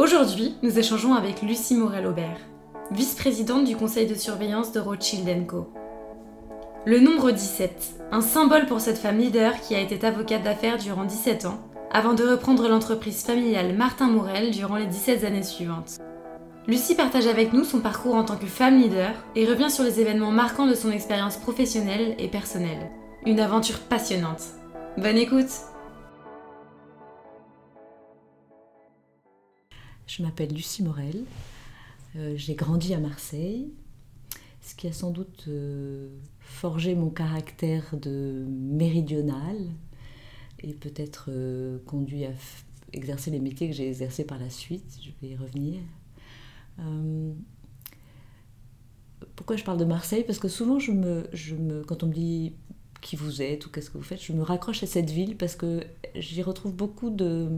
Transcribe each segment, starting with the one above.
Aujourd'hui, nous échangeons avec Lucie Morel-Aubert, vice-présidente du conseil de surveillance de Rothschild Co. Le nombre 17, un symbole pour cette femme leader qui a été avocate d'affaires durant 17 ans, avant de reprendre l'entreprise familiale Martin Morel durant les 17 années suivantes. Lucie partage avec nous son parcours en tant que femme leader et revient sur les événements marquants de son expérience professionnelle et personnelle. Une aventure passionnante. Bonne écoute Je m'appelle Lucie Morel. Euh, j'ai grandi à Marseille, ce qui a sans doute euh, forgé mon caractère de méridionale et peut-être euh, conduit à exercer les métiers que j'ai exercés par la suite. Je vais y revenir. pourquoi je parle de Marseille? Parce que souvent, quand on me dit qui vous êtes ou qu'est-ce que vous faites, je me raccroche à cette ville parce que j'y retrouve beaucoup de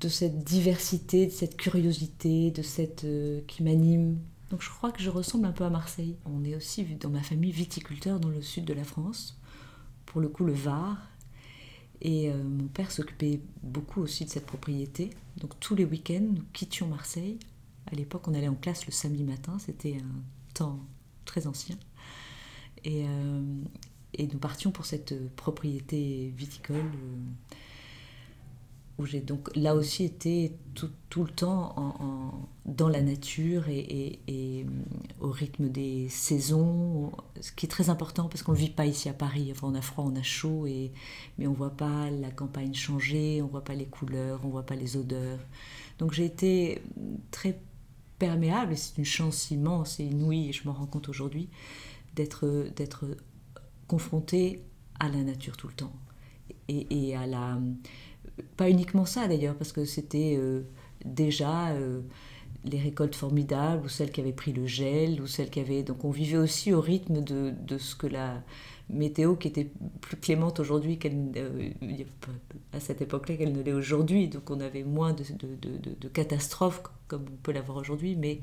de cette diversité, de cette curiosité, de cette euh, qui m'anime. Donc je crois que je ressemble un peu à Marseille. On est aussi dans ma famille viticulteur dans le sud de la France, pour le coup le Var. Et euh, mon père s'occupait beaucoup aussi de cette propriété. Donc tous les week-ends, nous quittions Marseille. À l'époque, on allait en classe le samedi matin, c'était un temps très ancien. Et, euh, et nous partions pour cette propriété viticole où j'ai donc là aussi été tout, le temps dans la nature et, mm, au rythme des saisons, ce qui est très important parce qu'on ne vit pas ici à Paris. Enfin, on a froid, on a chaud, et, mais on ne voit pas la campagne changer, on ne voit pas les couleurs, on ne voit pas les odeurs. Donc j'ai été très perméable, et c'est une chance immense et inouïe, et je m'en rends compte aujourd'hui, d'être, confrontée à la nature tout le temps. Et à la pas uniquement ça d'ailleurs, parce que c'était euh, déjà euh, les récoltes formidables, ou celles qui avaient pris le gel, ou celles qui avaient... Donc on vivait aussi au rythme de, de ce que la météo, qui était plus clémente aujourd'hui qu'elle euh, à cette époque-là qu'elle ne l'est aujourd'hui, donc on avait moins de, de, de, catastrophes comme on peut l'avoir aujourd'hui, mais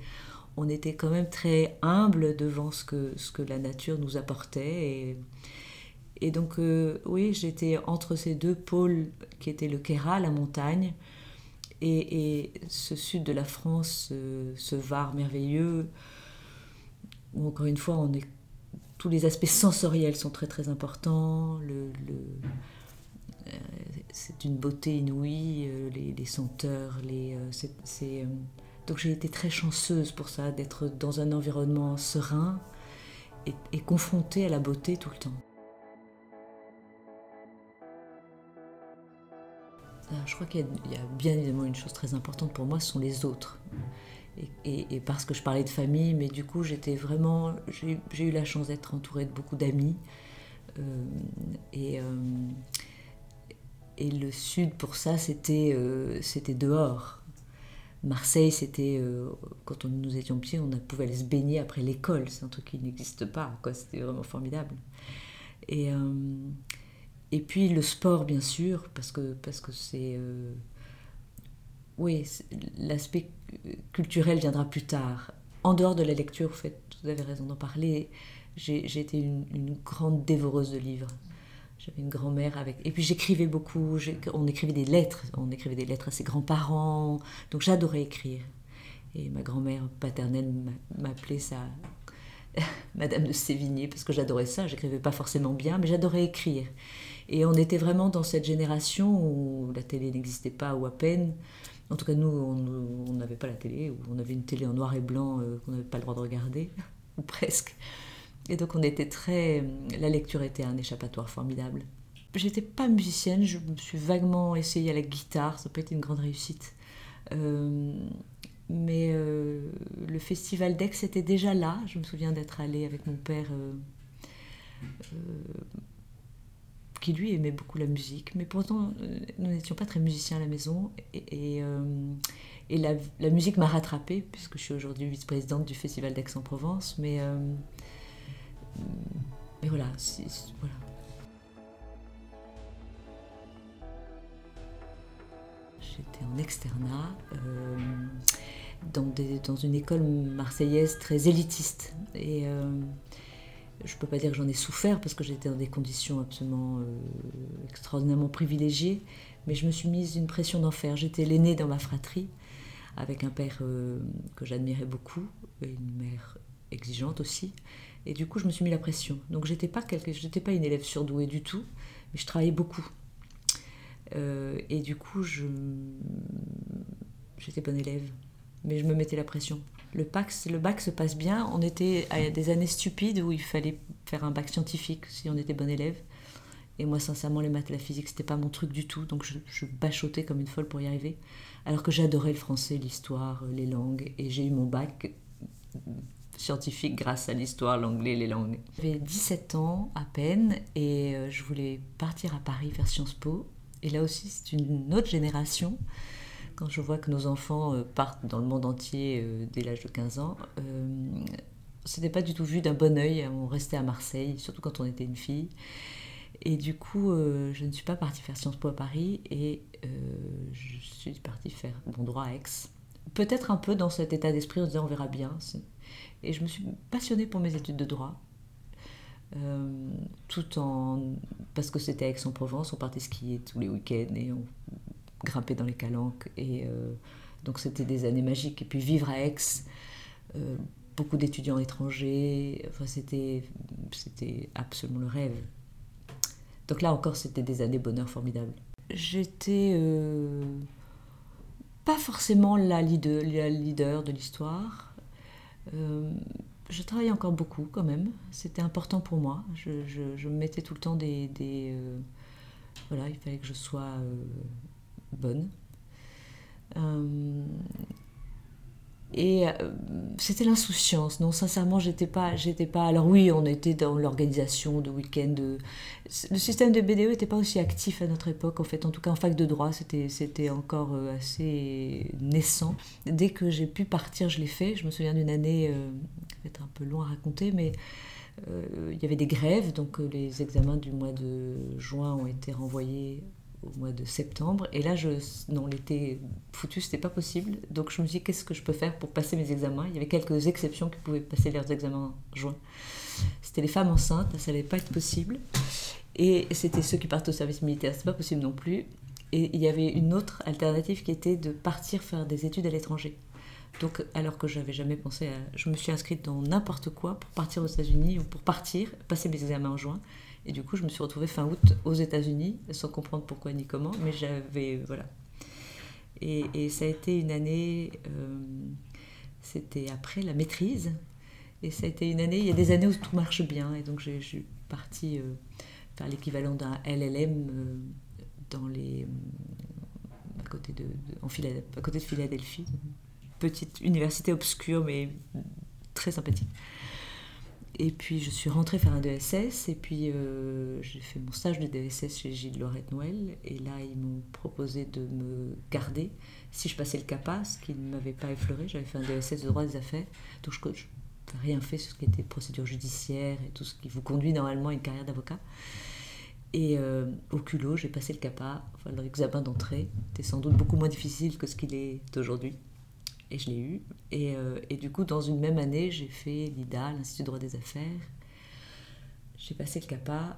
on était quand même très humble devant ce que, ce que la nature nous apportait. Et donc, euh, oui, j'étais entre ces deux pôles qui étaient le Kéra, la montagne, et, ce sud de la France, euh, ce Var merveilleux, où encore une fois, tous les aspects sensoriels sont très très importants. Euh, c'est une beauté inouïe, les, senteurs, les, donc j'ai été très chanceuse pour ça, d'être dans un environnement serein et confrontée à la beauté tout le temps. Je crois qu'il y, a bien évidemment une chose très importante pour moi, ce sont les autres. Et, parce que je parlais de famille, mais du coup, j'étais vraiment. J'ai eu la chance d'être entourée de beaucoup d'amis. Euh, et, euh, et le sud, pour ça, c'était c'était dehors. Marseille, c'était. quand on, nous étions petits, on pouvait aller se baigner après l'école. C'est un truc qui n'existe pas. C'était vraiment formidable. Et. Et puis le sport, bien sûr, parce que parce que c'est euh, oui, l'aspect culturel viendra plus tard. En dehors de la lecture, vous, vous avez raison d'en parler. J'ai été une, grande dévoreuse de livres. J'avais une grand-mère avec. Et puis j'écrivais beaucoup. On écrivait des lettres. On écrivait des lettres à ses grands-parents. Donc j'adorais écrire. Et ma grand-mère paternelle m'appelait ça Madame de Sévigné parce que j'adorais ça. J'écrivais pas forcément bien, mais j'adorais écrire. Et on était vraiment dans cette génération où la télé n'existait pas ou à peine. En tout cas, nous, on n'avait pas la télé, ou on avait une télé en noir et blanc euh, qu'on n'avait pas le droit de regarder, ou presque. Et donc, on était très. La lecture était un échappatoire formidable. J'étais pas musicienne, je me suis vaguement essayée à la guitare, ça peut être une grande réussite. Euh, mais euh, le festival d'Aix était déjà là. Je me souviens d'être allée avec mon père qui lui aimait beaucoup la musique, mais pourtant nous n'étions pas très musiciens à la maison et, et, la, musique m'a rattrapée puisque je suis aujourd'hui vice-présidente du Festival d'Aix-en-Provence, mais, mais voilà, voilà. J'étais en externat dans, des, dans, une école marseillaise très élitiste. Et je ne peux pas dire que j'en ai souffert parce que j'étais dans des conditions absolument euh, extraordinairement privilégiées, mais je me suis mise une pression d'enfer. J'étais l'aînée dans ma fratrie, avec un père euh, que j'admirais beaucoup, et une mère exigeante aussi. Et du coup, je me suis mis la pression. Donc, je n'étais pas, quelque... pas une élève surdouée du tout, mais je travaillais beaucoup. Euh, et du coup, je... j'étais bonne élève, mais je me mettais la pression le bac, se passe bien. On était à des années stupides où il fallait faire un bac scientifique si on était bon élève. Et moi, sincèrement, les maths la physique, c'était pas mon truc du tout. Donc, je, je bachotais comme une folle pour y arriver. Alors que j'adorais le français, l'histoire, les langues. Et j'ai eu mon bac scientifique grâce à l'histoire, l'anglais, les langues. J'avais 17 ans à peine et euh, je voulais partir à Paris faire Sciences Po. Et là aussi, c'est une autre génération quand je vois que nos enfants euh, partent dans le monde entier euh, dès l'âge de 15 ans, euh, c'était pas du tout vu d'un bon oeil. On restait à Marseille, surtout quand on était une fille. Et du coup, je ne suis pas partie faire Sciences Po à Paris et je suis partie faire mon droit à Aix. Peut-être un peu dans cet état d'esprit en disant on verra bien. Et je me suis passionnée pour mes études de droit. tout en. Parce que c'était Aix-en-Provence, on partait skier tous les week-ends et on grimper dans les calanques. Et euh, donc c'était des années magiques. Et puis vivre à Aix, euh, beaucoup d'étudiants étrangers, enfin, c'était, c'était absolument le rêve. Donc là encore, c'était des années bonheur formidables. J'étais euh, pas forcément la leader, de l'histoire. je travaillais encore beaucoup quand même. C'était important pour moi. Je, me mettais tout le temps des voilà, il fallait que je sois bonne. Euh, et euh, c'était l'insouciance. Non, sincèrement, j'étais pas, j'étais pas. Alors oui, on était dans l'organisation de week-end. De... Le système de BDE n'était pas aussi actif à notre époque. En fait, en tout cas, en fac de droit, c'était, c'était encore euh, assez naissant. Dès que j'ai pu partir, je l'ai fait. Je me souviens d'une année, euh, être un peu loin à raconter, mais il y avait des grèves, donc les examens du mois de juin ont été renvoyés au mois de septembre. Et là, je, non, l'été foutu, c'était pas possible. Donc je me suis dit, qu'est-ce que je peux faire pour passer mes examens? Il y avait quelques exceptions qui pouvaient passer leurs examens en juin. C'était les femmes enceintes, ça n'allait pas être possible. Et c'était ceux qui partent au service militaire, c'est pas possible non plus. Et il y avait une autre alternative qui était de partir faire des études à l'étranger. Donc, alors que je n'avais jamais pensé à. Je me suis inscrite dans n'importe quoi pour partir aux États-Unis ou pour partir, passer mes examens en juin. Et du coup, je me suis retrouvée fin août aux États-Unis, sans comprendre pourquoi ni comment, mais j'avais. Voilà. Et, ça a été une année. Euh, c'était après la maîtrise. Et ça a été une année. Il y a des années où tout marche bien. Et donc, je suis partie euh, faire l'équivalent d'un LLM euh, dans les. à côté de, à côté de Philadelphie. petite université obscure, mais très sympathique. Et puis je suis rentrée faire un DSS et puis euh, j'ai fait mon stage de DSS chez Gilles Lorette Noël et là ils m'ont proposé de me garder si je passais le CAPA, ce qui ne m'avait pas effleuré. J'avais fait un DSS de droit des affaires, donc je n'ai rien fait sur ce qui était procédure judiciaire et tout ce qui vous conduit normalement à une carrière d'avocat. Et euh, au culot, j'ai passé le CAPA, enfin l'examen d'entrée était sans doute beaucoup moins difficile que ce qu'il est aujourd'hui et je l'ai eu. Et, euh, et, du coup, dans une même année, j'ai fait l'IDA, l'Institut de droit des affaires. J'ai passé le CAPA,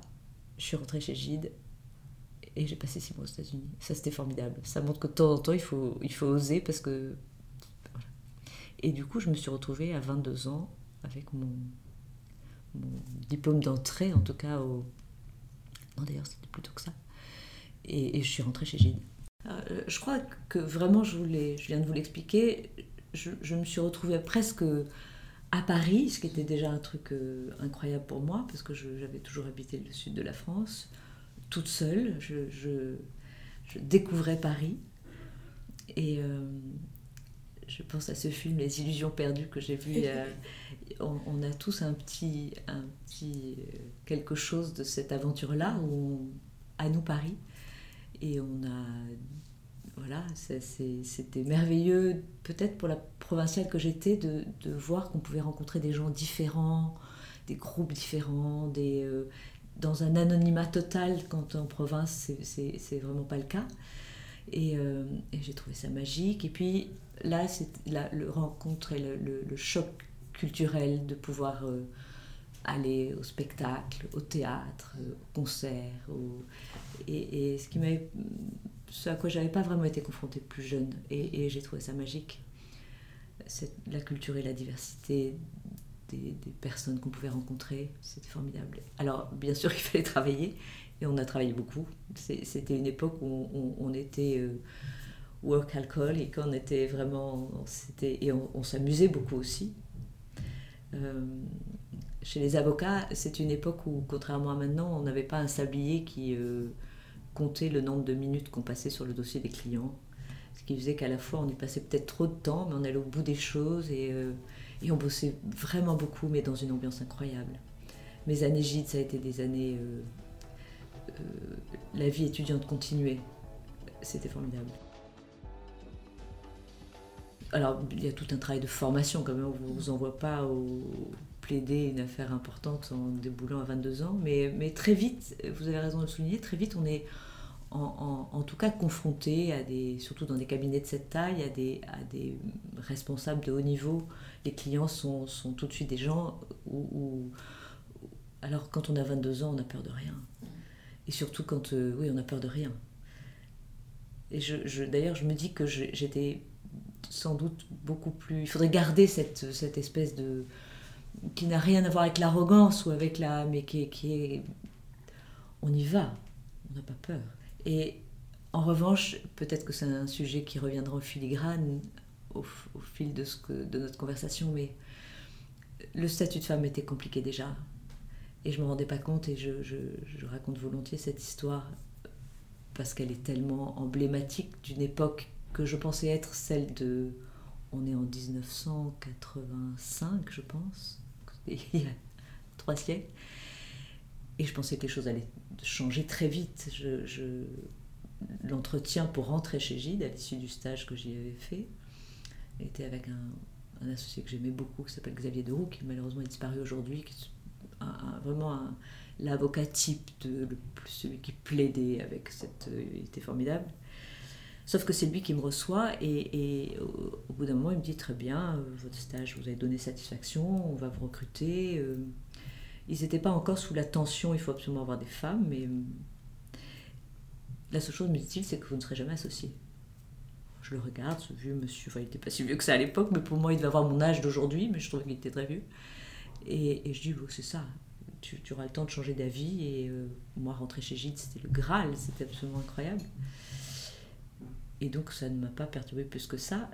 je suis rentrée chez Gide et j'ai passé six mois aux États-Unis. Ça, c'était formidable. Ça montre que de temps en temps, il faut, il faut oser parce que. Et du coup, je me suis retrouvée à 22 ans avec mon, diplôme d'entrée, en tout cas au. Non, d'ailleurs, c'était plutôt que ça. Et je suis rentrée chez Gide. Euh, je crois que vraiment, je, viens de vous l'expliquer, je, me suis retrouvée presque à Paris, ce qui était déjà un truc euh, incroyable pour moi, parce que j'avais toujours habité le sud de la France, toute seule. Je, découvrais Paris. Et euh, je pense à ce film Les Illusions perdues que j'ai vu. on, a tous un petit, un petit quelque chose de cette aventure-là à nous Paris. Et on a. Voilà, c'était merveilleux, peut-être pour la provinciale que j'étais, de, voir qu'on pouvait rencontrer des gens différents, des groupes différents, des, euh, dans un anonymat total, quand en province, c'est vraiment pas le cas. Et, euh, et j'ai trouvé ça magique. Et puis là, c'est le rencontre et le, le, choc culturel de pouvoir euh, aller au spectacle, au théâtre, au concert. Et, ce, à quoi j'avais pas vraiment été confrontée plus jeune. Et, j'ai trouvé ça magique. La culture et la diversité des, personnes qu'on pouvait rencontrer. C'était formidable. Alors, bien sûr, il fallait travailler, et on a travaillé beaucoup. C'était une époque où on, était euh, work alcohol, et qu'on était vraiment. Et on, s'amusait beaucoup aussi. Euh, chez les avocats, c'est une époque où, contrairement à maintenant, on n'avait pas un sablier qui euh, comptait le nombre de minutes qu'on passait sur le dossier des clients. Ce qui faisait qu'à la fois, on y passait peut-être trop de temps, mais on allait au bout des choses et et on bossait vraiment beaucoup, mais dans une ambiance incroyable. Mes années gîtes, ça a été des années. Euh, euh, la vie étudiante continuait. C'était formidable. Alors, il y a tout un travail de formation quand même. On ne vous envoie pas au plaider une affaire importante en déboulant à 22 ans. Mais très vite, vous avez raison de le souligner, très vite, on est en, tout cas confronté à des, surtout dans des cabinets de cette taille, à des, à des responsables de haut niveau. Les clients sont, sont tout de suite des gens où, alors quand on a 22 ans, on a peur de rien. Et surtout quand, euh, oui, on a peur de rien. Et je, d'ailleurs, je me dis que j'étais sans doute beaucoup plus... Il faudrait garder cette, cette espèce de... qui n'a rien à voir avec l'arrogance ou avec la... mais qui qui est... On y va, on n'a pas peur. Et en revanche, peut-être que c'est un sujet qui reviendra au filigrane au, fil de, notre conversation, mais le statut de femme était compliqué déjà. Et je ne me rendais pas compte, et je, raconte volontiers cette histoire parce qu'elle est tellement emblématique d'une époque que je pensais être celle de... On est en 1985, je pense, il y a trois siècles. Et je pensais que les choses allaient changer très vite. L'entretien pour rentrer chez Gide, à l'issue du stage que j'y avais fait, était avec un, associé que j'aimais beaucoup, qui s'appelle Xavier Deroux, qui malheureusement est disparu aujourd'hui, qui est vraiment l'avocat type, de, celui qui plaidait avec cette... Euh, il était formidable. Sauf que c'est lui qui me reçoit et, au, bout d'un moment, il me dit très bien, euh, votre stage vous avez donné satisfaction, on va vous recruter. Euh, ils n'étaient pas encore sous la tension, il faut absolument avoir des femmes, mais euh, la seule chose, me dit-il, c'est que vous ne serez jamais associé. Je le regarde, ce vieux monsieur, enfin il n'était pas si vieux que ça à l'époque, mais pour moi il devait avoir mon âge d'aujourd'hui, mais je trouvais qu'il était très vieux. Et, je dis, c'est ça, tu, auras le temps de changer d'avis, et euh, moi rentrer chez Gide, c'était le Graal, c'était absolument incroyable. Et donc ça ne m'a pas perturbé plus que ça.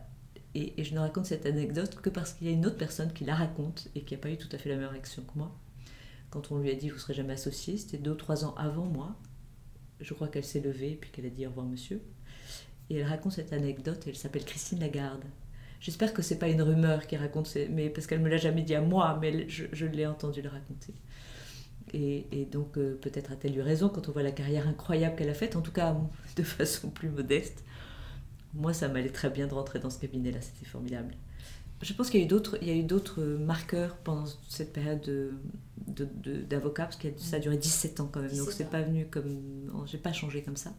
Et, et je ne raconte cette anecdote que parce qu'il y a une autre personne qui la raconte et qui n'a pas eu tout à fait la même réaction que moi quand on lui a dit vous serez jamais associé, c'était deux trois ans avant moi. Je crois qu'elle s'est levée et puis qu'elle a dit au revoir monsieur. Et elle raconte cette anecdote, elle s'appelle Christine Lagarde. J'espère que c'est pas une rumeur qui raconte, mais parce qu'elle me l'a jamais dit à moi, mais je, l'ai entendu le raconter. Et, donc euh, peut-être a-t-elle eu raison quand on voit la carrière incroyable qu'elle a faite, en tout cas de façon plus modeste. Moi, ça m'allait très bien de rentrer dans ce cabinet-là, c'était formidable. Je pense qu'il y a eu d'autres, il y a eu d'autres marqueurs pendant cette période d'avocat, de, parce que ça a duré 17 ans quand même, donc c'est pas venu comme, j'ai pas changé comme ça.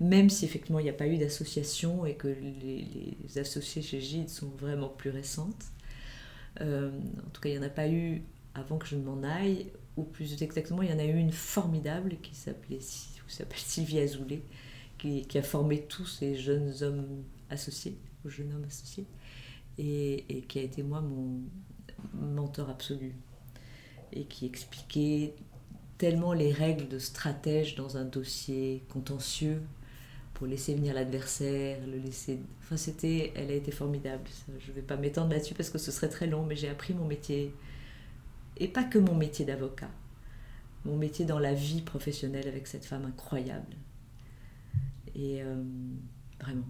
Même si effectivement il n'y a pas eu d'association et que les, associés chez Gide sont vraiment plus récentes. Euh, en tout cas, il n'y en a pas eu avant que je ne m'en aille, ou plus exactement, il y en a eu une formidable qui s'appelait s'appelle Sylvie Azoulay, qui, qui, a formé tous ces jeunes hommes associés, ou jeunes hommes associés et, qui a été moi mon mentor absolu et qui expliquait tellement les règles de stratège dans un dossier contentieux pour laisser venir l'adversaire, le laisser. Enfin, c'était, elle a été formidable. Je ne vais pas m'étendre là-dessus parce que ce serait très long, mais j'ai appris mon métier et pas que mon métier d'avocat, mon métier dans la vie professionnelle avec cette femme incroyable. Et euh, vraiment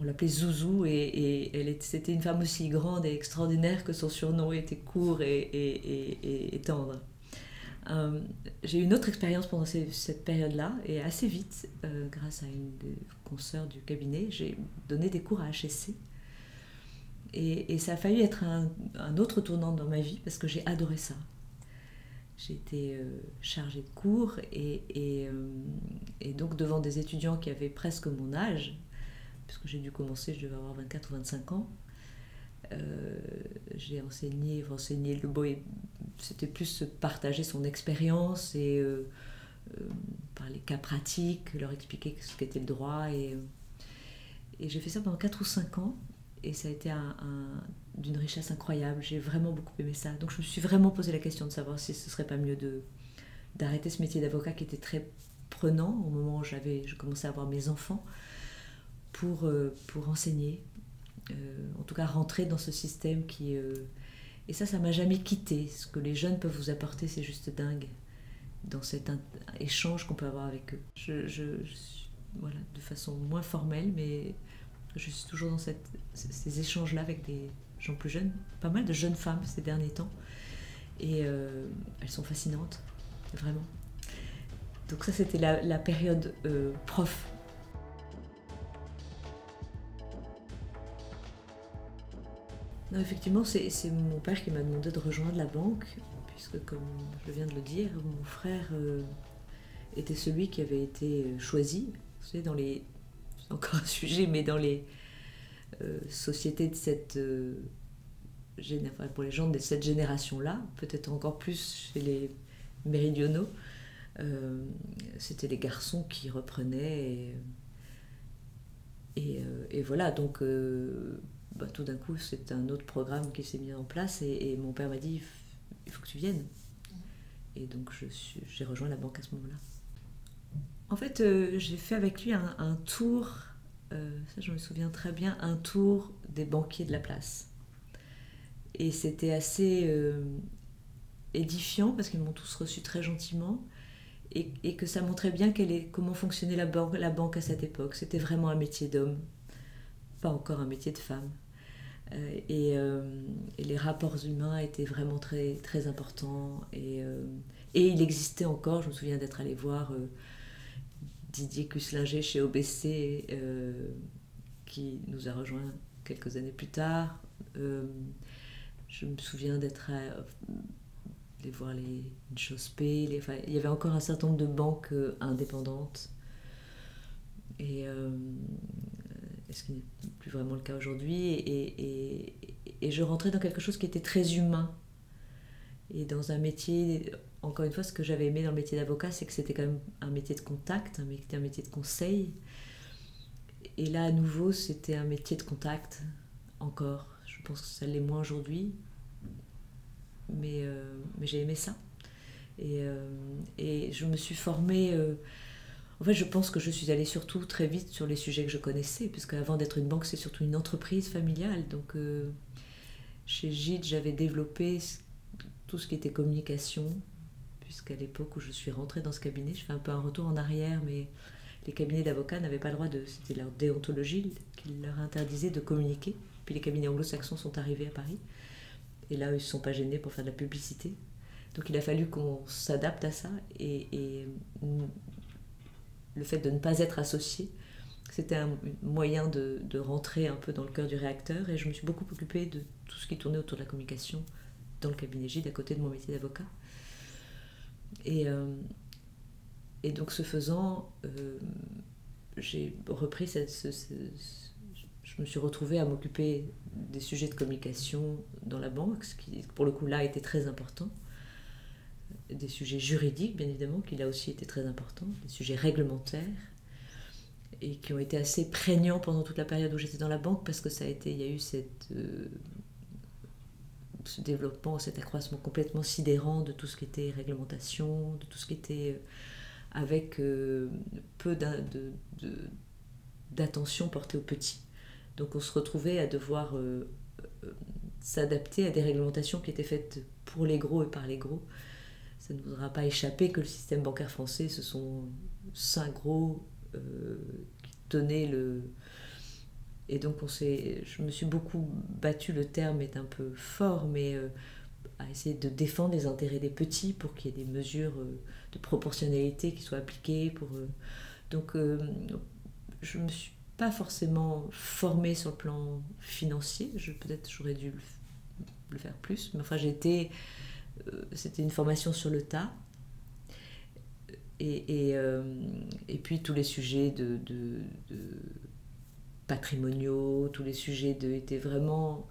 on l'appelait Zouzou et, elle c'était une femme aussi grande et extraordinaire que son surnom était court et, tendre. j'ai eu une autre expérience pendant cette période-là, et assez vite, grâce à une des consoeurs du cabinet, j'ai donné des cours à HSC. Et, ça a failli être un, autre tournant dans ma vie, parce que j'ai adoré ça. J'étais euh, chargée de cours et, euh, et, donc devant des étudiants qui avaient presque mon âge, puisque j'ai dû commencer, je devais avoir 24 ou 25 ans, euh, j'ai enseigné, enseigné le beau, c'était plus partager son expérience et par les cas pratiques, leur expliquer ce qu'était le droit. Et, et j'ai fait ça pendant 4 ou 5 ans et ça a été un, d'une richesse incroyable. J'ai vraiment beaucoup aimé ça. Donc je me suis vraiment posé la question de savoir si ce serait pas mieux de d'arrêter ce métier d'avocat qui était très prenant au moment où j'avais je commençais à avoir mes enfants pour euh, pour enseigner euh, en tout cas rentrer dans ce système qui euh, et ça ça m'a jamais quitté ce que les jeunes peuvent vous apporter c'est juste dingue dans cet échange qu'on peut avoir avec eux je, je, voilà de façon moins formelle mais je suis toujours dans cette, ces échanges-là avec des gens plus jeunes, pas mal de jeunes femmes ces derniers temps. Et elles sont fascinantes, vraiment. Donc ça, c'était la, période prof. Non, effectivement, c'est mon père qui m'a demandé de rejoindre la banque, puisque comme je viens de le dire, mon frère euh, était celui qui avait été choisi. Vous savez, dans les encore un sujet, mais dans les euh, sociétés de cette euh, pour les gens de cette génération-là, peut-être encore plus chez les méridionaux, euh, c'était les garçons qui reprenaient. Et, voilà, donc bah, tout d'un coup, c'est un autre programme qui s'est mis en place et, mon père m'a dit il faut que tu viennes. Et donc j'ai rejoint la banque à ce moment-là. En fait, euh, j'ai fait avec lui un, tour, euh, ça je me souviens très bien, un tour des banquiers de la place. Et c'était assez euh, édifiant parce qu'ils m'ont tous reçu très gentiment et, que ça montrait bien comment fonctionnait la banque à cette époque. C'était vraiment un métier d'homme, pas encore un métier de femme. Et, les rapports humains étaient vraiment très, très importants. Et, et il existait encore, je me souviens d'être allé voir Didier Cuslinger chez OBC, euh, qui nous a rejoint quelques années plus tard. Euh, je me souviens d'être aller voir les les, enfin, il y avait encore un certain nombre de banques euh, indépendantes. Et ce qui n'est plus vraiment le cas aujourd'hui. Et, et, je rentrais dans quelque chose qui était très humain. Et dans un métier encore une fois, ce que j'avais aimé dans le métier d'avocat, c'est que c'était quand même un métier de contact, un métier, un métier de conseil. Et là, à nouveau, c'était un métier de contact, encore. Je pense que ça l'est moins aujourd'hui. Mais, euh, mais j'ai aimé ça. Et, euh, et, je me suis formée. Euh, en fait, je pense que je suis allée surtout très vite sur les sujets que je connaissais, puisque avant d'être une banque, c'est surtout une entreprise familiale. Donc, chez Gide, j'avais développé tout ce qui était communication, puisqu'à l'époque où je suis rentrée dans ce cabinet, je fais un peu un retour en arrière, mais les cabinets d'avocats n'avaient pas le droit de. C'était leur déontologie qui leur interdisait de communiquer. Puis les cabinets anglo-saxons sont arrivés à Paris. Et là, ils ne sont pas gênés pour faire de la publicité. Donc il a fallu qu'on s'adapte à ça. Et, le fait de ne pas être associé, c'était un moyen de, rentrer un peu dans le cœur du réacteur. Et je me suis beaucoup occupée de tout ce qui tournait autour de la communication dans le cabinet Gide, à côté de mon métier d'avocat. Et, euh, et donc, ce faisant, euh, j'ai repris cette, je me suis retrouvée à m'occuper des sujets de communication dans la banque, ce qui, pour le coup, là, était très important. Des sujets juridiques, bien évidemment, qui là aussi étaient très importants, des sujets réglementaires, et qui ont été assez prégnants pendant toute la période où j'étais dans la banque, parce que ça a été, il y a eu cette, euh, ce développement, cet accroissement complètement sidérant de tout ce qui était réglementation, de tout ce qui était euh, avec euh, peu d'attention portée aux petits. Donc on se retrouvait à devoir s'adapter à des réglementations qui étaient faites pour les gros et par les gros. Ça ne vous aura pas échappé que le système bancaire français, ce sont cinq gros qui tenaient le, et donc on je me suis beaucoup battue, le terme est un peu fort, mais euh, à essayer de défendre les intérêts des petits pour qu'il y ait des mesures de proportionnalité qui soient appliquées. Pour, donc je ne me suis pas forcément formée sur le plan financier. Peut-être j'aurais dû le, faire plus. Mais enfin, j'étais. C'était une formation sur le tas. Et, et, puis tous les sujets de, patrimoniaux, tous les sujets de, étaient vraiment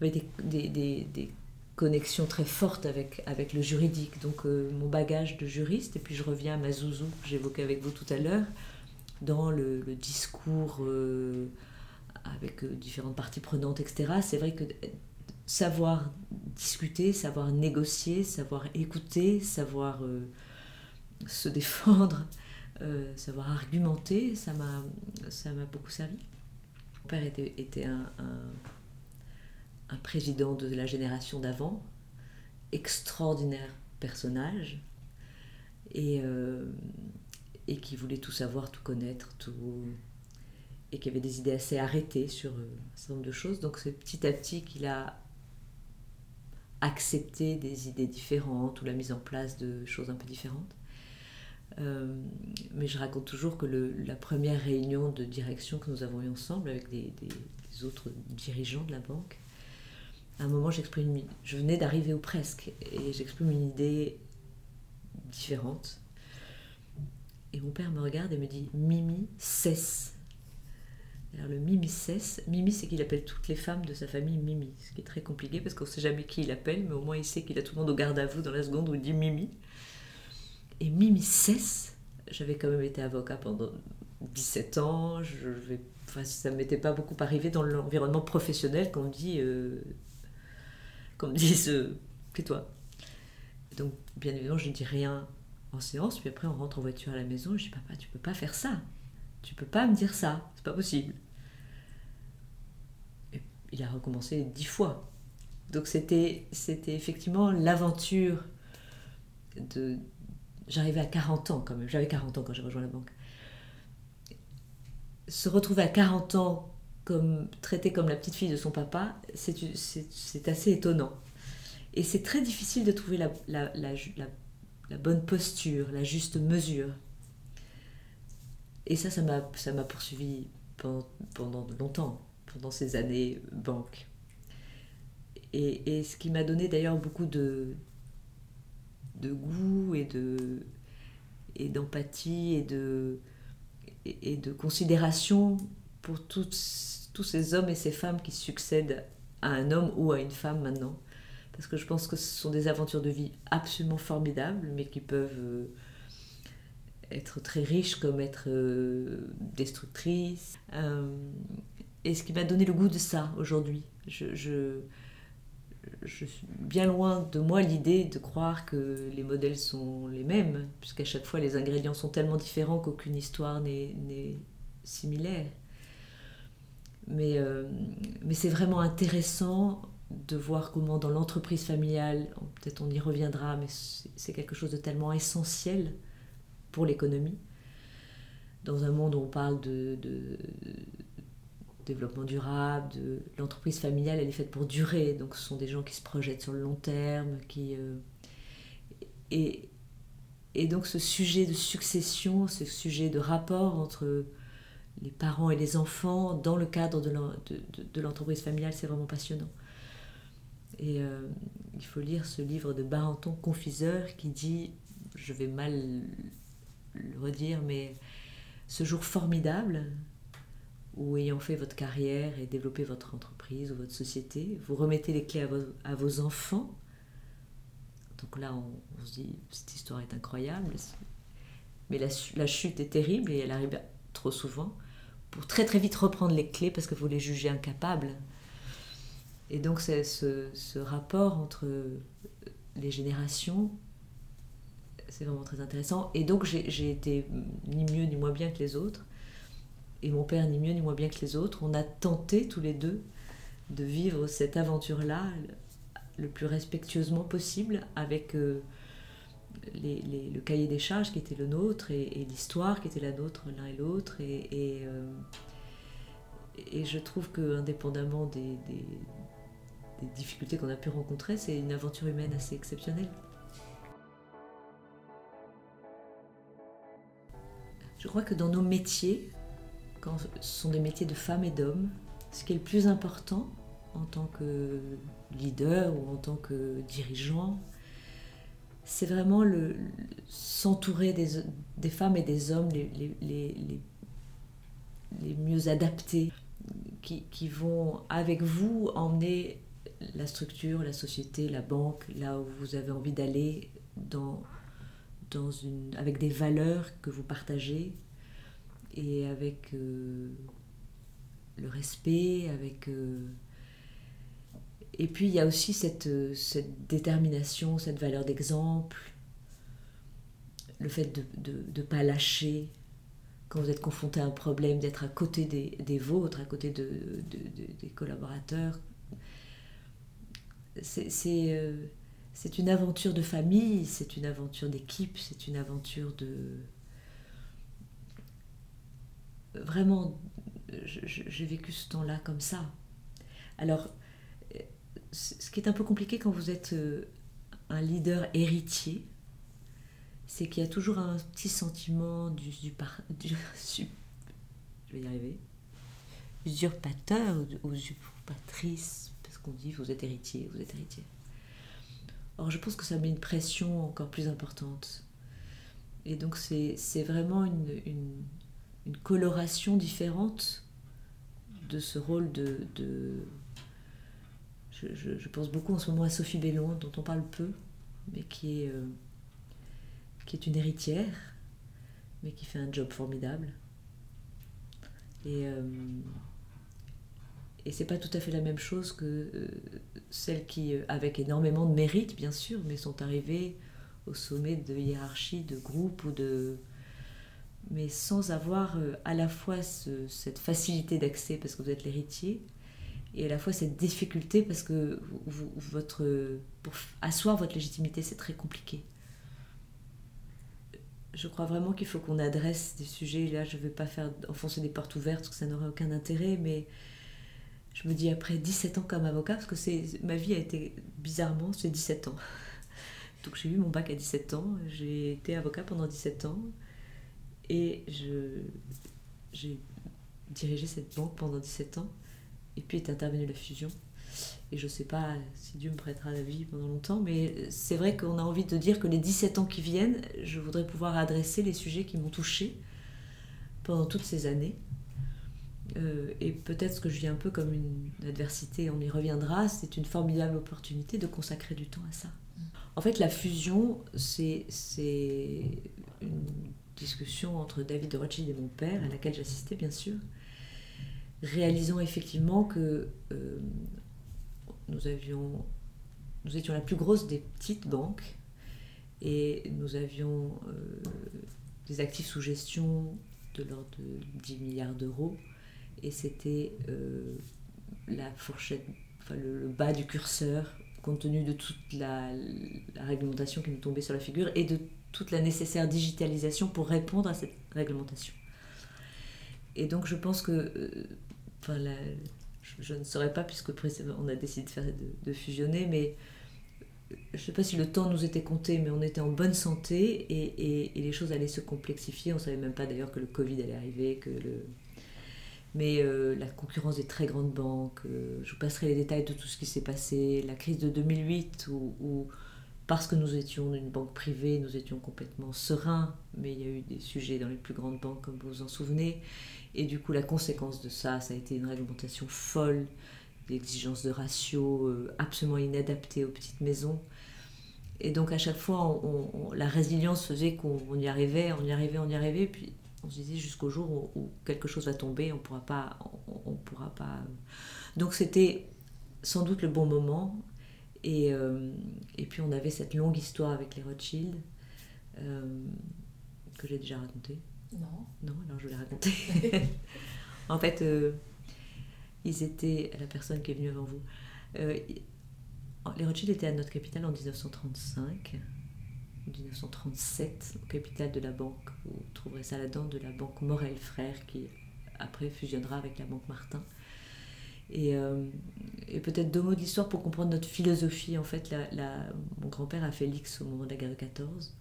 avec des, connexions très fortes avec, avec le juridique. Donc euh, mon bagage de juriste, et puis je reviens à ma zouzou que j'évoquais avec vous tout à l'heure, dans le, discours euh, avec euh, différentes parties prenantes, etc. C'est vrai que savoir discuter, savoir négocier, savoir écouter, savoir se défendre, euh, savoir argumenter, ça m'a, beaucoup servi. Mon père était, un, un, président de la génération d'avant, extraordinaire personnage, et, euh, et qui voulait tout savoir, tout connaître, tout, et qui avait des idées assez arrêtées sur euh, un certain nombre de choses. Donc c'est petit à petit qu'il a accepté des idées différentes ou la mise en place de choses un peu différentes. Euh, mais je raconte toujours que la première réunion de direction que nous avons eue ensemble avec des, autres dirigeants de la banque, à un moment, j'exprime, je venais d'arriver ou presque, et j'exprime une idée différente. Et mon père me regarde et me dit Mimi, cesse. Alors le Mimi cesse, Mimi c'est qu'il appelle toutes les femmes de sa famille Mimi, ce qui est très compliqué parce qu'on ne sait jamais qui il appelle, mais au moins il sait qu'il a tout le monde au garde à vous dans la seconde où il dit Mimi. Et Mimi cesse. J'avais quand même été avocat pendant 17 ans. Je enfin, ça ne m'était pas beaucoup arrivé dans l'environnement professionnel qu'on me dit, euh, qu'on me dise, euh, toi Donc, bien évidemment, je ne dis rien en séance. Puis après, on rentre en voiture à la maison. Je dis, papa, tu peux pas faire ça. Tu peux pas me dire ça. C'est pas possible. Il a recommencé dix fois. Donc c'était, effectivement l'aventure de, J'arrivais à 40 ans quand même. J'avais 40 ans quand j'ai rejoint la banque. Se retrouver à 40 ans comme traité comme la petite fille de son papa, c'est assez étonnant. Et c'est très difficile de trouver la, bonne posture, la juste mesure. Et ça, ça m'a poursuivi pendant, pendant longtemps, pendant ces années banque. Et, et ce qui m'a donné d'ailleurs beaucoup de, de goût et de et d'empathie et de et, de considération pour tous, tous ces hommes et ces femmes qui succèdent à un homme ou à une femme maintenant. Parce que je pense que ce sont des aventures de vie absolument formidables, mais qui peuvent euh, être très riches comme être euh, destructrices. Euh, et ce qui m'a donné le goût de ça aujourd'hui. Je, je, je suis bien loin de moi l'idée de croire que les modèles sont les mêmes, puisqu'à chaque fois les ingrédients sont tellement différents qu'aucune histoire n'est similaire. Mais, euh, mais c'est vraiment intéressant de voir comment dans l'entreprise familiale, peut-être on y reviendra, mais c'est quelque chose de tellement essentiel pour l'économie. Dans un monde où on parle de, développement durable, de l'entreprise familiale, elle est faite pour durer. Donc ce sont des gens qui se projettent sur le long terme, qui euh, et, et donc ce sujet de succession, ce sujet de rapport entre les parents et les enfants dans le cadre de l'entreprise familiale, c'est vraiment passionnant. Et euh, il faut lire ce livre de Barenton, Confiseur, qui dit, je vais mal le redire, mais ce jour formidable, ou ayant fait votre carrière et développé votre entreprise ou votre société, vous remettez les clés à vos, enfants. Donc là, on, se dit, cette histoire est incroyable, mais la, la, chute est terrible et elle arrive trop souvent pour très très vite reprendre les clés parce que vous les jugez incapables. Et donc c'est ce, ce, rapport entre les générations, c'est vraiment très intéressant. Et donc j'ai été ni mieux ni moins bien que les autres et mon père ni mieux ni moins bien que les autres, on a tenté tous les deux de vivre cette aventure-là le plus respectueusement possible avec euh, le cahier des charges qui était le nôtre et, l'histoire qui était la nôtre l'un et l'autre. Et, euh, je trouve que indépendamment des, difficultés qu'on a pu rencontrer, c'est une aventure humaine assez exceptionnelle. Je crois que dans nos métiers, quand ce sont des métiers de femmes et d'hommes, ce qui est le plus important en tant que leader ou en tant que dirigeant, c'est vraiment s'entourer des, femmes et des hommes les mieux adaptés, qui, qui, vont avec vous emmener la structure, la société, la banque, là où vous avez envie d'aller, dans, dans une, avec des valeurs que vous partagez et avec euh, le respect, avec... Euh, et puis il y a aussi cette, cette détermination, cette valeur d'exemple, le fait de ne pas lâcher quand vous êtes confronté à un problème, d'être à côté des, des, vôtres, à côté de, de des collaborateurs. C'est euh, c'est une aventure de famille, c'est une aventure d'équipe, c'est une aventure de... Vraiment, j'ai vécu ce temps-là comme ça. Alors, ce qui est un peu compliqué quand vous êtes euh, un leader héritier, c'est qu'il y a toujours un petit sentiment du, du, je vais y arriver, usurpateur ou usurpatrice, parce qu'on dit vous êtes héritier, vous êtes héritier. Or, je pense que ça met une pression encore plus importante. Et donc, c'est vraiment une, une, coloration différente de ce rôle de, de je, pense beaucoup en ce moment à Sophie Bellon, dont on parle peu, mais qui est, euh, qui est une héritière, mais qui fait un job formidable. Et, euh, et c'est pas tout à fait la même chose que euh, celles qui, avec énormément de mérite, bien sûr, mais sont arrivées au sommet de hiérarchie, de groupe ou de. mais sans avoir à la fois cette facilité d'accès parce que vous êtes l'héritier, et à la fois cette difficulté parce que votre, pour asseoir votre légitimité, c'est très compliqué. Je crois vraiment qu'il faut qu'on adresse des sujets. Là, je ne vais pas faire enfoncer des portes ouvertes parce que ça n'aurait aucun intérêt, mais je me dis après 17 ans comme avocat, parce que c'est ma vie a été bizarrement, c'est 17 ans. Donc j'ai eu mon bac à 17 ans, j'ai été avocat pendant 17 ans et j'ai dirigé cette banque pendant 17 ans. Et puis est intervenue la fusion. Et je ne sais pas si Dieu me prêtera la vie pendant longtemps, mais c'est vrai qu'on a envie de dire que les 17 ans qui viennent, je voudrais pouvoir adresser les sujets qui m'ont touché pendant toutes ces années. Euh, et peut-être que je vis un peu comme une adversité, on y reviendra, c'est une formidable opportunité de consacrer du temps à ça. En fait, la fusion, c'est une discussion entre David de Rothschild et mon père, à laquelle j'assistais bien sûr, réalisant effectivement que euh, nous étions la plus grosse des petites banques et nous avions euh, des actifs sous gestion de l'ordre de 10 milliards d'euros et c'était euh, la fourchette, enfin le, bas du curseur compte tenu de toute la, réglementation qui nous tombait sur la figure et de toute la nécessaire digitalisation pour répondre à cette réglementation. Et donc je pense que enfin, je, ne saurais pas, puisque on a décidé de, fusionner, mais je ne sais pas si le temps nous était compté, mais on était en bonne santé et, et, les choses allaient se complexifier. On ne savait même pas d'ailleurs que le Covid allait arriver, que le... Mais euh, la concurrence des très grandes banques, euh, je vous passerai les détails de tout ce qui s'est passé, la crise de 2008 où, parce que nous étions une banque privée, nous étions complètement sereins, mais il y a eu des sujets dans les plus grandes banques, comme vous vous en souvenez. Et du coup, la conséquence de ça, ça a été une réglementation folle, des de ratio euh, absolument inadaptées aux petites maisons. Et donc, à chaque fois, la résilience faisait qu'on y arrivait, on y arrivait, on y arrivait. On se disait jusqu'au jour où, quelque chose va tomber, on pourra pas. On, pourra pas... Donc, c'était sans doute le bon moment. Et, euh, et puis on avait cette longue histoire avec les Rothschild euh, que j'ai déjà racontée. Non. Non, alors je vais la raconter. en fait, euh, ils étaient, la personne qui est venue avant vous, les Rothschild étaient à notre capitale en 1935. 1937, au capital de la banque, vous trouverez ça là-dedans, de la banque Morel Frères, qui après fusionnera avec la banque Martin. Et et peut-être deux mots d'histoire pour comprendre notre philosophie. En fait, mon grand-père a fait l'X au moment de la guerre de 14.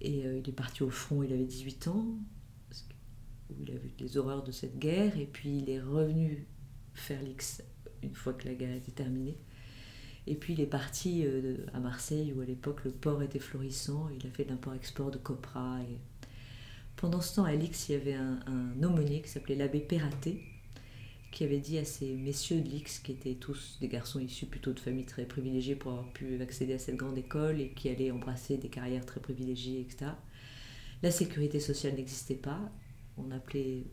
Et euh, il est parti au front, il avait 18 ans, où il a vu les horreurs de cette guerre, et puis il est revenu faire l'X une fois que la guerre était terminée. Et puis il est parti euh, à Marseille, où à l'époque le port était florissant, il a fait de l'import-export de Copra. Pendant ce temps, à l'X, il y avait un, un aumônier qui s'appelait l'abbé Perraté, qui avait dit à ces messieurs de l'X, qui étaient tous des garçons issus plutôt de familles très privilégiées pour avoir pu accéder à cette grande école et qui allaient embrasser des carrières très privilégiées, etc. La sécurité sociale n'existait pas. On appelait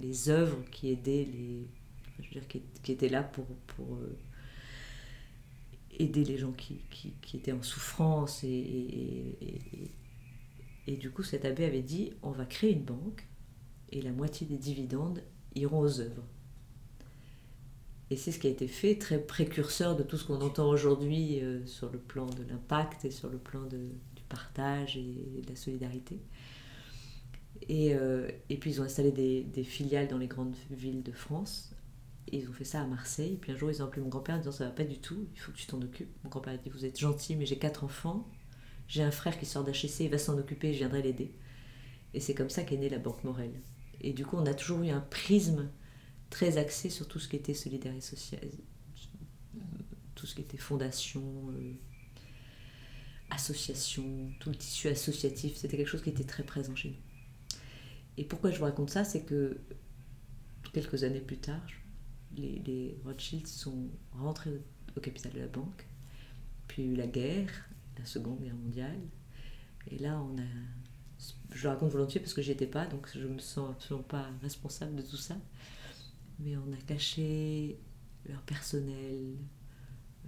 les œuvres qui aidaient les. Je veux dire, qui, étaient là pour, pour euh, aider les gens qui, qui, étaient en souffrance. Et, et, du coup, cet abbé avait dit on va créer une banque et la moitié des dividendes iront aux œuvres. Et c'est ce qui a été fait, très précurseur de tout ce qu'on entend aujourd'hui euh, sur le plan de l'impact et sur le plan de, du partage et, de la solidarité. Et, euh, et, puis ils ont installé des, filiales dans les grandes villes de France. Et ils ont fait ça à Marseille. Puis un jour, ils ont appelé mon grand-père en disant Ça va pas du tout, il faut que tu t'en occupes. Mon grand-père a dit Vous êtes gentil, mais j'ai quatre enfants. J'ai un frère qui sort d'HEC, il va s'en occuper, je viendrai l'aider. Et c'est comme ça qu'est née la Banque Morel. Et du coup, on a toujours eu un prisme très axé sur tout ce qui était solidaire et social, tout ce qui était fondation, euh, association, tout le tissu associatif, c'était quelque chose qui était très présent chez nous. Et pourquoi je vous raconte ça, c'est que quelques années plus tard, les, les Rothschilds sont rentrés au, capital de la banque, puis il y a eu la guerre, la Seconde Guerre mondiale, et là on a je le raconte volontiers parce que j'y étais pas, donc je me sens absolument pas responsable de tout ça mais on a caché leur personnel,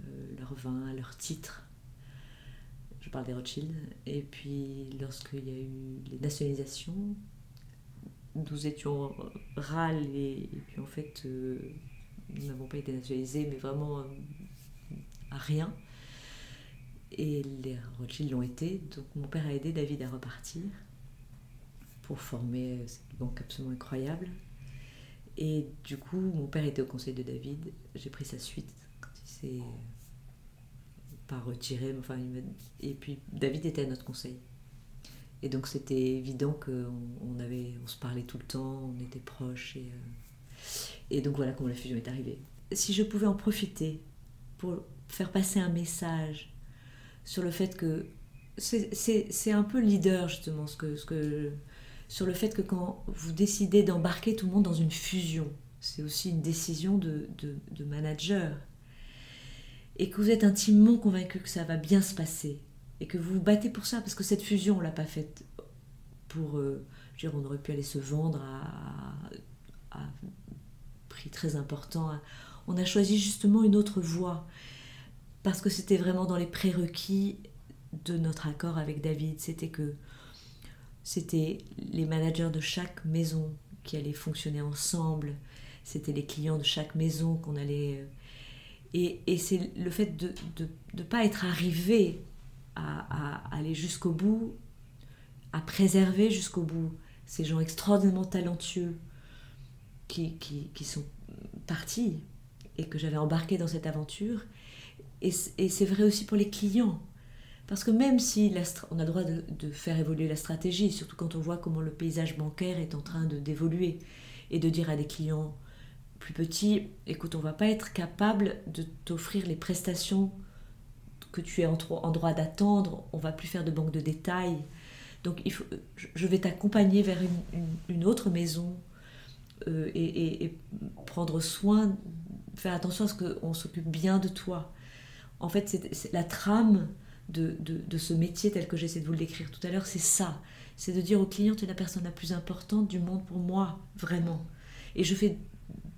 euh, leur vin, leur titre. Je parle des Rothschild. Et puis, lorsqu'il y a eu les nationalisations, nous étions râles et, puis en fait, euh, nous n'avons pas été nationalisés, mais vraiment euh, à rien. Et les Rothschild l'ont été. Donc, mon père a aidé David à repartir pour former cette banque absolument incroyable. Et du coup, mon père était au conseil de David. J'ai pris sa suite quand il s'est pas retiré. Enfin, et puis David était à notre conseil. Et donc c'était évident qu'on on avait, on se parlait tout le temps, on était proches. Et, euh, et donc voilà comment la fusion est arrivée. Si je pouvais en profiter pour faire passer un message sur le fait que c'est un peu leader justement ce que, ce que sur le fait que quand vous décidez d'embarquer tout le monde dans une fusion, c'est aussi une décision de, de, manager, et que vous êtes intimement convaincu que ça va bien se passer, et que vous vous battez pour ça, parce que cette fusion, on l'a pas faite pour... Euh, je veux dire, on aurait pu aller se vendre à très important. On a choisi justement une autre voie, parce que c'était vraiment dans les prérequis de notre accord avec David, c'était que c'était les managers de chaque maison qui allaient fonctionner ensemble, c'était les clients de chaque maison qu'on allait... Euh, et, c'est le fait de ne pas être arrivé à, aller jusqu'au bout, à préserver jusqu'au bout ces gens extraordinairement talentueux qui, qui, qui sont partis et que j'avais embarqué dans cette aventure. Et, c'est vrai aussi pour les clients. Parce que même si on a le droit de, faire évoluer la stratégie, surtout quand on voit comment le paysage bancaire est en train de d'évoluer, et de dire à des clients plus petits, écoute, on va pas être capable de t'offrir les prestations que tu es en, droit d'attendre, on va plus faire de banque de détails. Donc je vais t'accompagner vers une, autre maison euh, et, et, prendre soin, faire attention à ce qu'on s'occupe bien de toi. En fait, c'est la trame de, de, ce métier tel que j'essaie de vous le décrire tout à l'heure, c'est ça. C'est de dire au client, tu es la personne la plus importante du monde pour moi, vraiment. Et je fais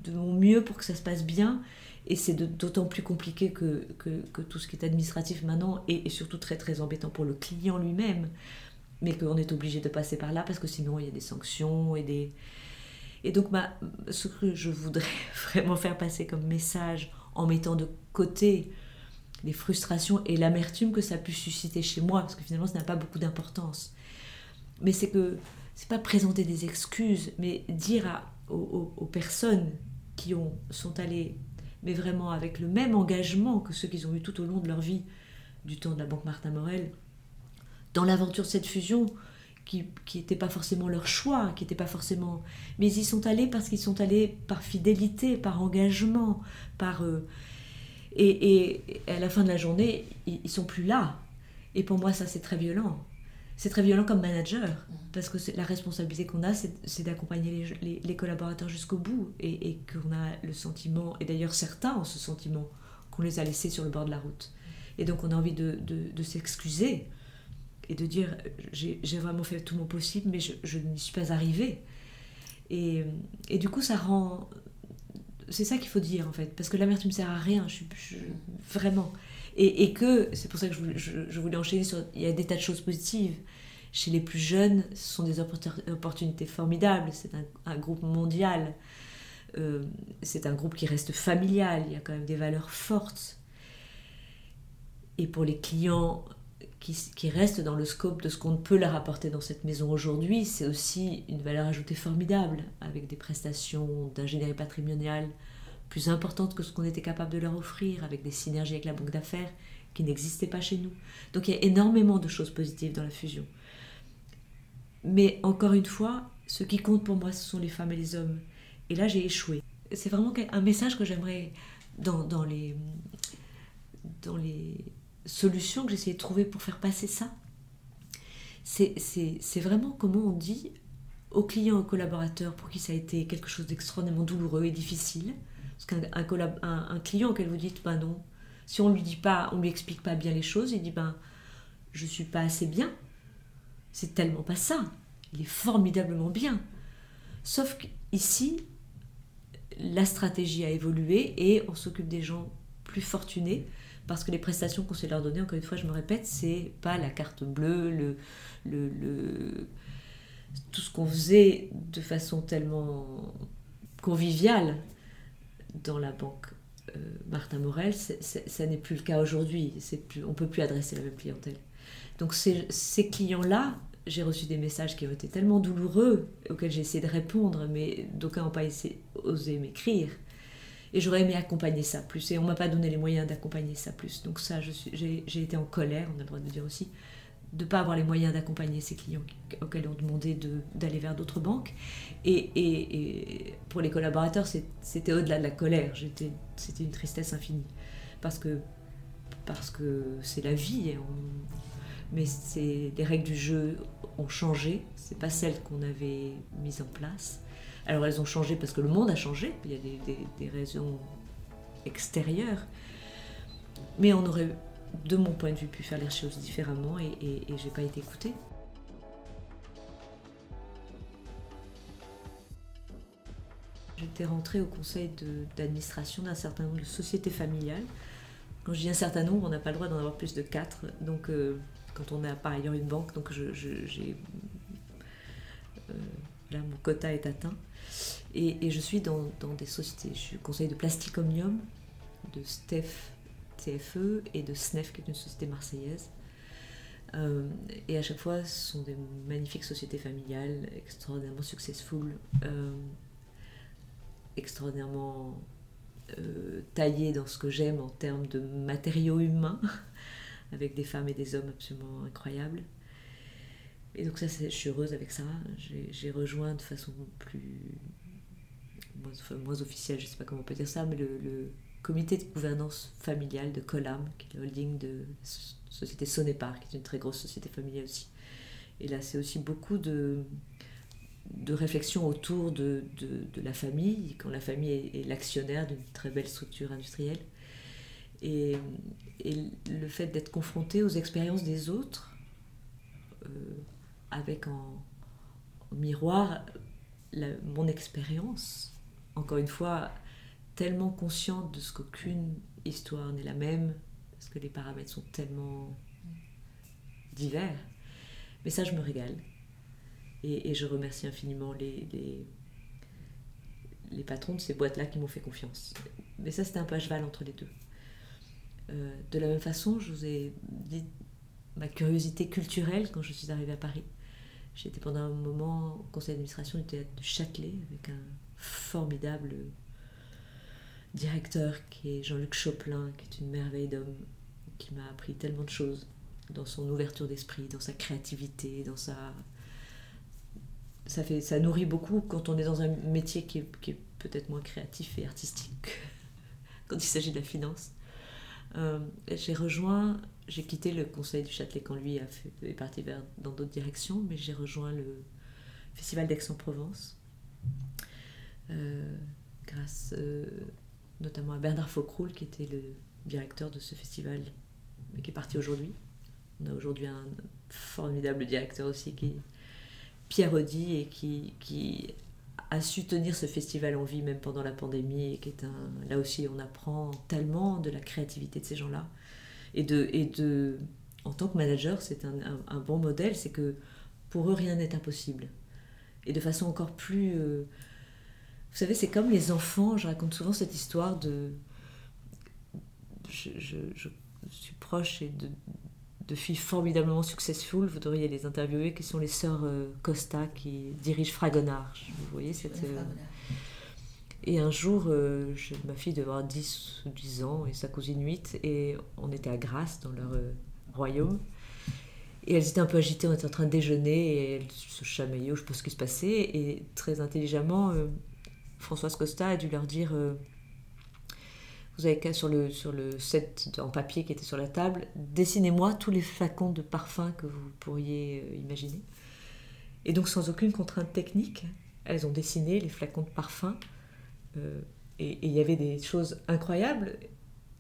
de mon mieux pour que ça se passe bien. Et c'est d'autant plus compliqué que, que, tout ce qui est administratif maintenant est, surtout très très embêtant pour le client lui-même. Mais qu'on est obligé de passer par là parce que sinon il y a des sanctions et des... Et donc bah, ce que je voudrais vraiment faire passer comme message en mettant de côté les frustrations et l'amertume que ça a pu susciter chez moi, parce que finalement ça n'a pas beaucoup d'importance. Mais c'est que c'est pas présenter des excuses, mais dire aux, personnes qui ont, sont allées mais vraiment avec le même engagement que ceux qu'ils ont eu tout au long de leur vie, du temps de la Banque Martin Morel, dans l'aventure de cette fusion, qui n'était pas forcément leur choix, qui n'était pas forcément... Mais ils y sont allés parce qu'ils sont allés par fidélité, par engagement, par... Euh, et, à la fin de la journée, ils, ils sont plus là. Et pour moi, ça, c'est très violent c'est très violent comme manager, parce que la responsabilité qu'on a, c'est d'accompagner les, collaborateurs jusqu'au bout, et, qu'on a le sentiment, et d'ailleurs certains ont ce sentiment, qu'on les a laissés sur le bord de la route. Et donc on a envie de, s'excuser, et de dire, j'ai vraiment fait tout mon possible, mais je, n'y suis pas arrivée. Et, du coup, ça rend... C'est ça qu'il faut dire, en fait, parce que l'amertume sert à rien, je, vraiment. Et, que, c'est pour ça que je voulais, enchaîner sur. Il y a des tas de choses positives. Chez les plus jeunes, ce sont des opportunités formidables. C'est un, groupe mondial. Euh, c'est un groupe qui reste familial. Il y a quand même des valeurs fortes. Et pour les clients qui, qui restent dans le scope de ce qu'on peut leur apporter dans cette maison aujourd'hui, c'est aussi une valeur ajoutée formidable, avec des prestations d'ingénierie patrimoniale plus importante que ce qu'on était capable de leur offrir, avec des synergies avec la banque d'affaires qui n'existaient pas chez nous. Donc il y a énormément de choses positives dans la fusion. Mais encore une fois, ce qui compte pour moi, ce sont les femmes et les hommes. Et là, j'ai échoué. C'est vraiment un message que j'aimerais, dans, les, dans les solutions que j'essayais de trouver pour faire passer ça, c'est vraiment comment on dit aux clients, aux collaborateurs, pour qui ça a été quelque chose d'extraordinairement douloureux et difficile, parce qu'un un, client auquel vous dites, ben non, si on lui dit pas, on lui explique pas bien les choses, il dit, ben, je suis pas assez bien. C'est tellement pas ça. Il est formidablement bien. Sauf qu'ici, la stratégie a évolué et on s'occupe des gens plus fortunés parce que les prestations qu'on sait leur donner, encore une fois, je me répète, c'est pas la carte bleue, le, le, tout ce qu'on faisait de façon tellement conviviale dans la banque euh, Martin Morel, ça n'est plus le cas aujourd'hui. On ne peut plus adresser la même clientèle. Donc ces, ces clients-là, j'ai reçu des messages qui ont été tellement douloureux, auxquels j'ai essayé de répondre, mais d'aucuns n'ont pas osé m'écrire. Et j'aurais aimé accompagner ça plus. Et on m'a pas donné les moyens d'accompagner ça plus. Donc ça, j'ai été en colère, on a le droit de dire aussi, de ne pas avoir les moyens d'accompagner ces clients auxquels on demandait d'aller vers d'autres banques. Et, et, pour les collaborateurs, c'était au-delà de la colère, c'était une tristesse infinie. Parce que c'est la vie. mais les règles du jeu ont changé, c'est pas celles qu'on avait mises en place. Alors elles ont changé parce que le monde a changé, il y a des, raisons extérieures. Mais on aurait de mon point de vue, pu faire les choses différemment et, et, et j'ai pas été écoutée. J'étais rentrée au conseil d'administration d'un certain nombre de sociétés familiales. Quand je dis un certain nombre, on n'a pas le droit d'en avoir plus de quatre. Donc, euh, quand on a par ailleurs une banque, donc je, euh, là, mon quota est atteint. Et, je suis dans, des sociétés. Je suis au conseil de Plastic Omnium, de Steph TFE et de SNEF, qui est une société marseillaise. Euh, et à chaque fois, ce sont des magnifiques sociétés familiales, extraordinairement successful, euh, extraordinairement euh, taillées dans ce que j'aime en termes de matériaux humains, avec des femmes et des hommes absolument incroyables. Et donc ça, je suis heureuse avec ça. J'ai rejoint de façon plus... Moins, officielle, je ne sais pas comment on peut dire ça, mais le comité de gouvernance familiale de Colam, qui est le holding de société Sonépar, qui est une très grosse société familiale aussi. Et là, c'est aussi beaucoup de, de réflexion autour de, de, la famille, quand la famille est, l'actionnaire d'une très belle structure industrielle. Et, et le fait d'être confronté aux expériences des autres, euh, avec en, miroir mon expérience, encore une fois, tellement consciente de ce qu'aucune histoire n'est la même, parce que les paramètres sont tellement divers. Mais ça, je me régale. Et, je remercie infiniment les, les, les patrons de ces boîtes-là qui m'ont fait confiance. Mais ça, c'était un à cheval entre les deux. Euh, de la même façon, je vous ai dit ma curiosité culturelle quand je suis arrivée à Paris. J'étais pendant un moment au conseil d'administration du théâtre de Châtelet avec un formidable directeur qui est Jean-Luc Choplin, qui est une merveille d'homme, qui m'a appris tellement de choses dans son ouverture d'esprit, dans sa créativité, dans sa... Ça, fait, ça nourrit beaucoup quand on est dans un métier qui est, peut-être moins créatif et artistique quand il s'agit de la finance. Euh, j'ai rejoint, j'ai quitté le conseil du Châtelet quand lui a fait, est parti vers, dans d'autres directions, mais j'ai rejoint le Festival d'Aix-en-Provence, grâce euh, notamment à Bernard Faucroul, qui était le directeur de ce festival, mais qui est parti aujourd'hui. On a aujourd'hui un formidable directeur aussi, qui Pierre Audi, et qui, qui a su tenir ce festival en vie même pendant la pandémie, et qui est un... Là aussi, on apprend tellement de la créativité de ces gens-là. Et de, et de, en tant que manager, c'est un, un, bon modèle, c'est que pour eux, rien n'est impossible. Et de façon encore plus... Euh, vous savez, c'est comme les enfants, je raconte souvent cette histoire de... Je, je, je suis proche et de, de filles formidablement successful, vous devriez les interviewer, qui sont les sœurs euh, Costa qui dirigent Fragonard. Vous voyez cette. Euh, et un jour, euh, ma fille devait avoir 10 ou 10 ans et sa cousine 8, et on était à Grasse, dans leur royaume. Et elles étaient un peu agitées, on était en train de déjeuner, et elles se chamaillaient, je sais pas ce qui se passait, et très intelligemment, Françoise Costa a dû leur dire vous avez qu'à sur le, sur le set en papier qui était sur la table, dessinez-moi tous les flacons de parfum que vous pourriez euh, imaginer. Et donc sans aucune contrainte technique, elles ont dessiné les flacons de parfum. Euh, et il y avait des choses incroyables,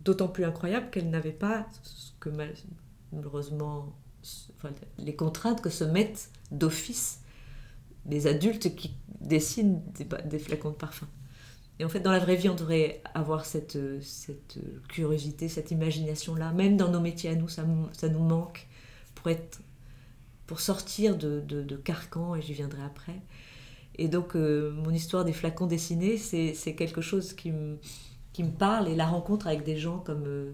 d'autant plus incroyables qu'elles n'avaient pas ce que malheureusement les contraintes que se mettent d'office des adultes qui dessinent des, flacons de parfum. Et en fait, dans la vraie vie, on devrait avoir cette, cette curiosité, cette imagination-là. Même dans nos métiers à nous, ça, ça nous manque pour, être, pour sortir de, de, carcan, et j'y viendrai après. Et donc, euh, mon histoire des flacons dessinés, c'est quelque chose qui me, qui me parle. Et la rencontre avec des gens comme, euh,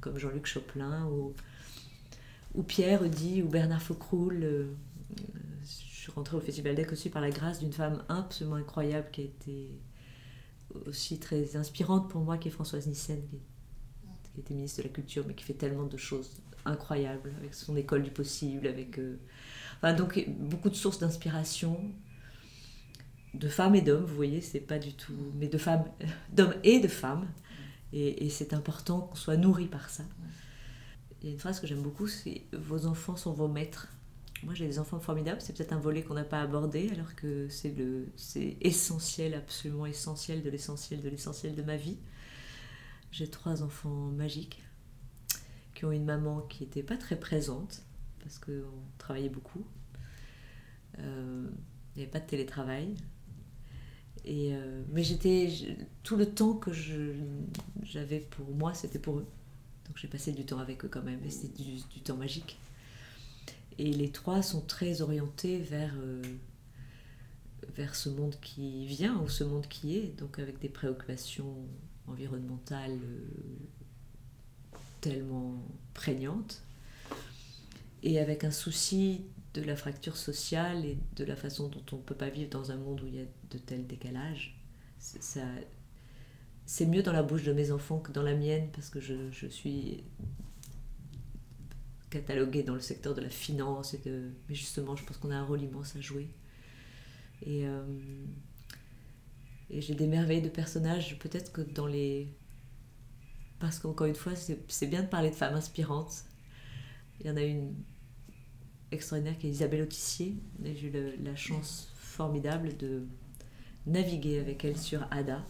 comme Jean-Luc Choplin ou, ou Pierre Eudy ou Bernard Faucroul. Euh, rentrée au Festival d'Ec aussi par la grâce d'une femme absolument incroyable qui a été aussi très inspirante pour moi, qui est Françoise Nissen, qui, était ministre de la Culture, mais qui fait tellement de choses incroyables, avec son école du possible, avec... Euh, enfin, donc, beaucoup de sources d'inspiration, de femmes et d'hommes, vous voyez, c'est pas du tout... Mais de femmes, d'hommes et de femmes, et, et c'est important qu'on soit nourri par ça. Il y a une phrase que j'aime beaucoup, c'est « Vos enfants sont vos maîtres ». Moi, j'ai des enfants formidables. C'est peut-être un volet qu'on n'a pas abordé, alors que c'est le, c'est essentiel, absolument essentiel de l'essentiel de l'essentiel de ma vie. J'ai trois enfants magiques qui ont une maman qui n'était pas très présente parce qu'on travaillait beaucoup. Euh, il n'y avait pas de télétravail. Et euh, mais j'étais tout le temps que j'avais pour moi, c'était pour eux. Donc j'ai passé du temps avec eux quand même, et c'était du, du temps magique. Et les trois sont très orientés vers, euh, vers ce monde qui vient ou ce monde qui est, donc avec des préoccupations environnementales euh, tellement prégnantes, et avec un souci de la fracture sociale et de la façon dont on ne peut pas vivre dans un monde où il y a de tels décalages. C'est mieux dans la bouche de mes enfants que dans la mienne, parce que je, je suis catalogué dans le secteur de la finance. Et de... Mais justement, je pense qu'on a un rôle immense à jouer. Et, euh, j'ai des merveilles de personnages, peut-être que dans les... Parce qu'encore une fois, c'est bien de parler de femmes inspirantes. Il y en a une extraordinaire qui est Isabelle Autissier. J'ai eu la chance formidable de naviguer avec elle sur Ada,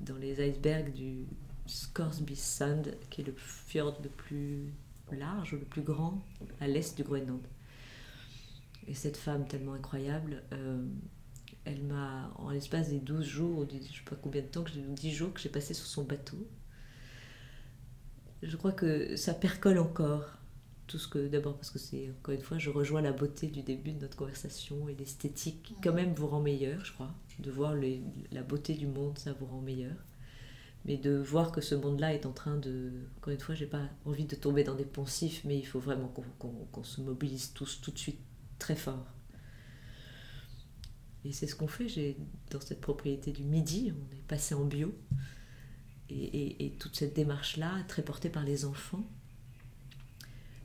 dans les icebergs du Scoresby Sand, qui est le fjord le plus large, le plus grand, à l'est du Groenland. Et cette femme tellement incroyable, euh, elle m'a, en l'espace des 12 jours, je ne sais pas combien de temps, que 10 jours que j'ai passé sur son bateau, je crois que ça percole encore tout ce que, d'abord parce que c'est, encore une fois, je rejoins la beauté du début de notre conversation et l'esthétique qui quand même vous rend meilleur, je crois. De voir la beauté du monde, ça vous rend meilleur mais de voir que ce monde-là est en train de... Encore une fois, j'ai pas envie de tomber dans des poncifs, mais il faut vraiment qu'on se mobilise tous tout de suite très fort. Et c'est ce qu'on fait. Dans cette propriété du Midi, on est passé en bio. Et, toute cette démarche-là, très portée par les enfants,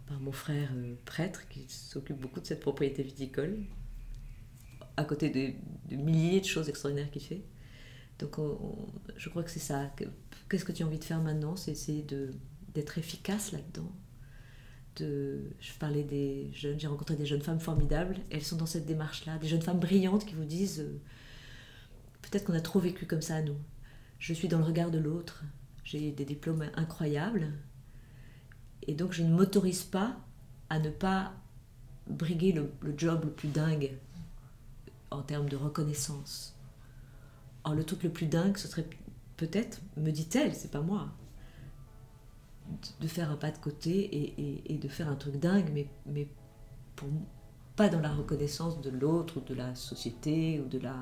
par mon frère euh, prêtre qui s'occupe beaucoup de cette propriété viticole, à côté de, milliers de choses extraordinaires qu'il fait. Donc je crois que c'est ça. Qu'est-ce que tu as envie de faire maintenant? C'est essayer d'être efficace là-dedans. De, je parlais des jeunes, j'ai rencontré des jeunes femmes formidables, elles sont dans cette démarche-là, des jeunes femmes brillantes qui vous disent euh, peut-être qu'on a trop vécu comme ça à nous. Je suis dans le regard de l'autre, j'ai des diplômes incroyables, et donc je ne m'autorise pas à ne pas briguer le, job le plus dingue en termes de reconnaissance. Or, le truc le plus dingue, ce serait peut-être, me dit-elle, c'est pas moi, de faire un pas de côté et, de faire un truc dingue, mais, pas dans la reconnaissance de l'autre ou de la société ou de la.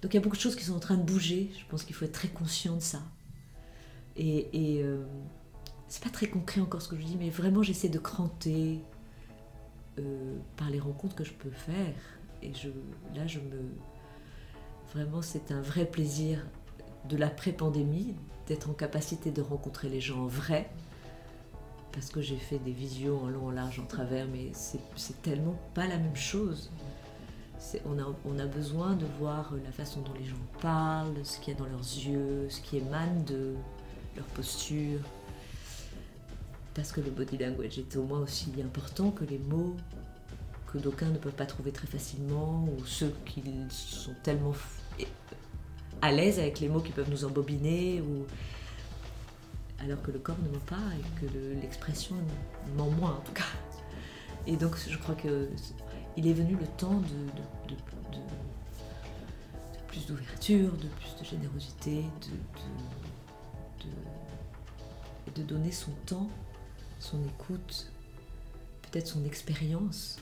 Donc il y a beaucoup de choses qui sont en train de bouger. Je pense qu'il faut être très conscient de ça. Et, euh, c'est pas très concret encore ce que je dis, mais vraiment j'essaie de cranter euh, par les rencontres que je peux faire. Et là, je me. Vraiment, c'est un vrai plaisir de l'après-pandémie, d'être en capacité de rencontrer les gens en vrai, parce que j'ai fait des visios en long, en large, en travers, mais c'est tellement pas la même chose. On a, on a besoin de voir la façon dont les gens parlent, ce qu'il y a dans leurs yeux, ce qui émane de leur posture. Parce que le body language est au moins aussi important que les mots que d'aucuns ne peuvent pas trouver très facilement, ou ceux qui sont tellement à l'aise avec les mots qui peuvent nous embobiner, ou... alors que le corps ne ment pas et que l'expression ment moins en tout cas. Et donc je crois que il est venu le temps de, plus d'ouverture, de plus de générosité, de, de donner son temps, son écoute, peut-être son expérience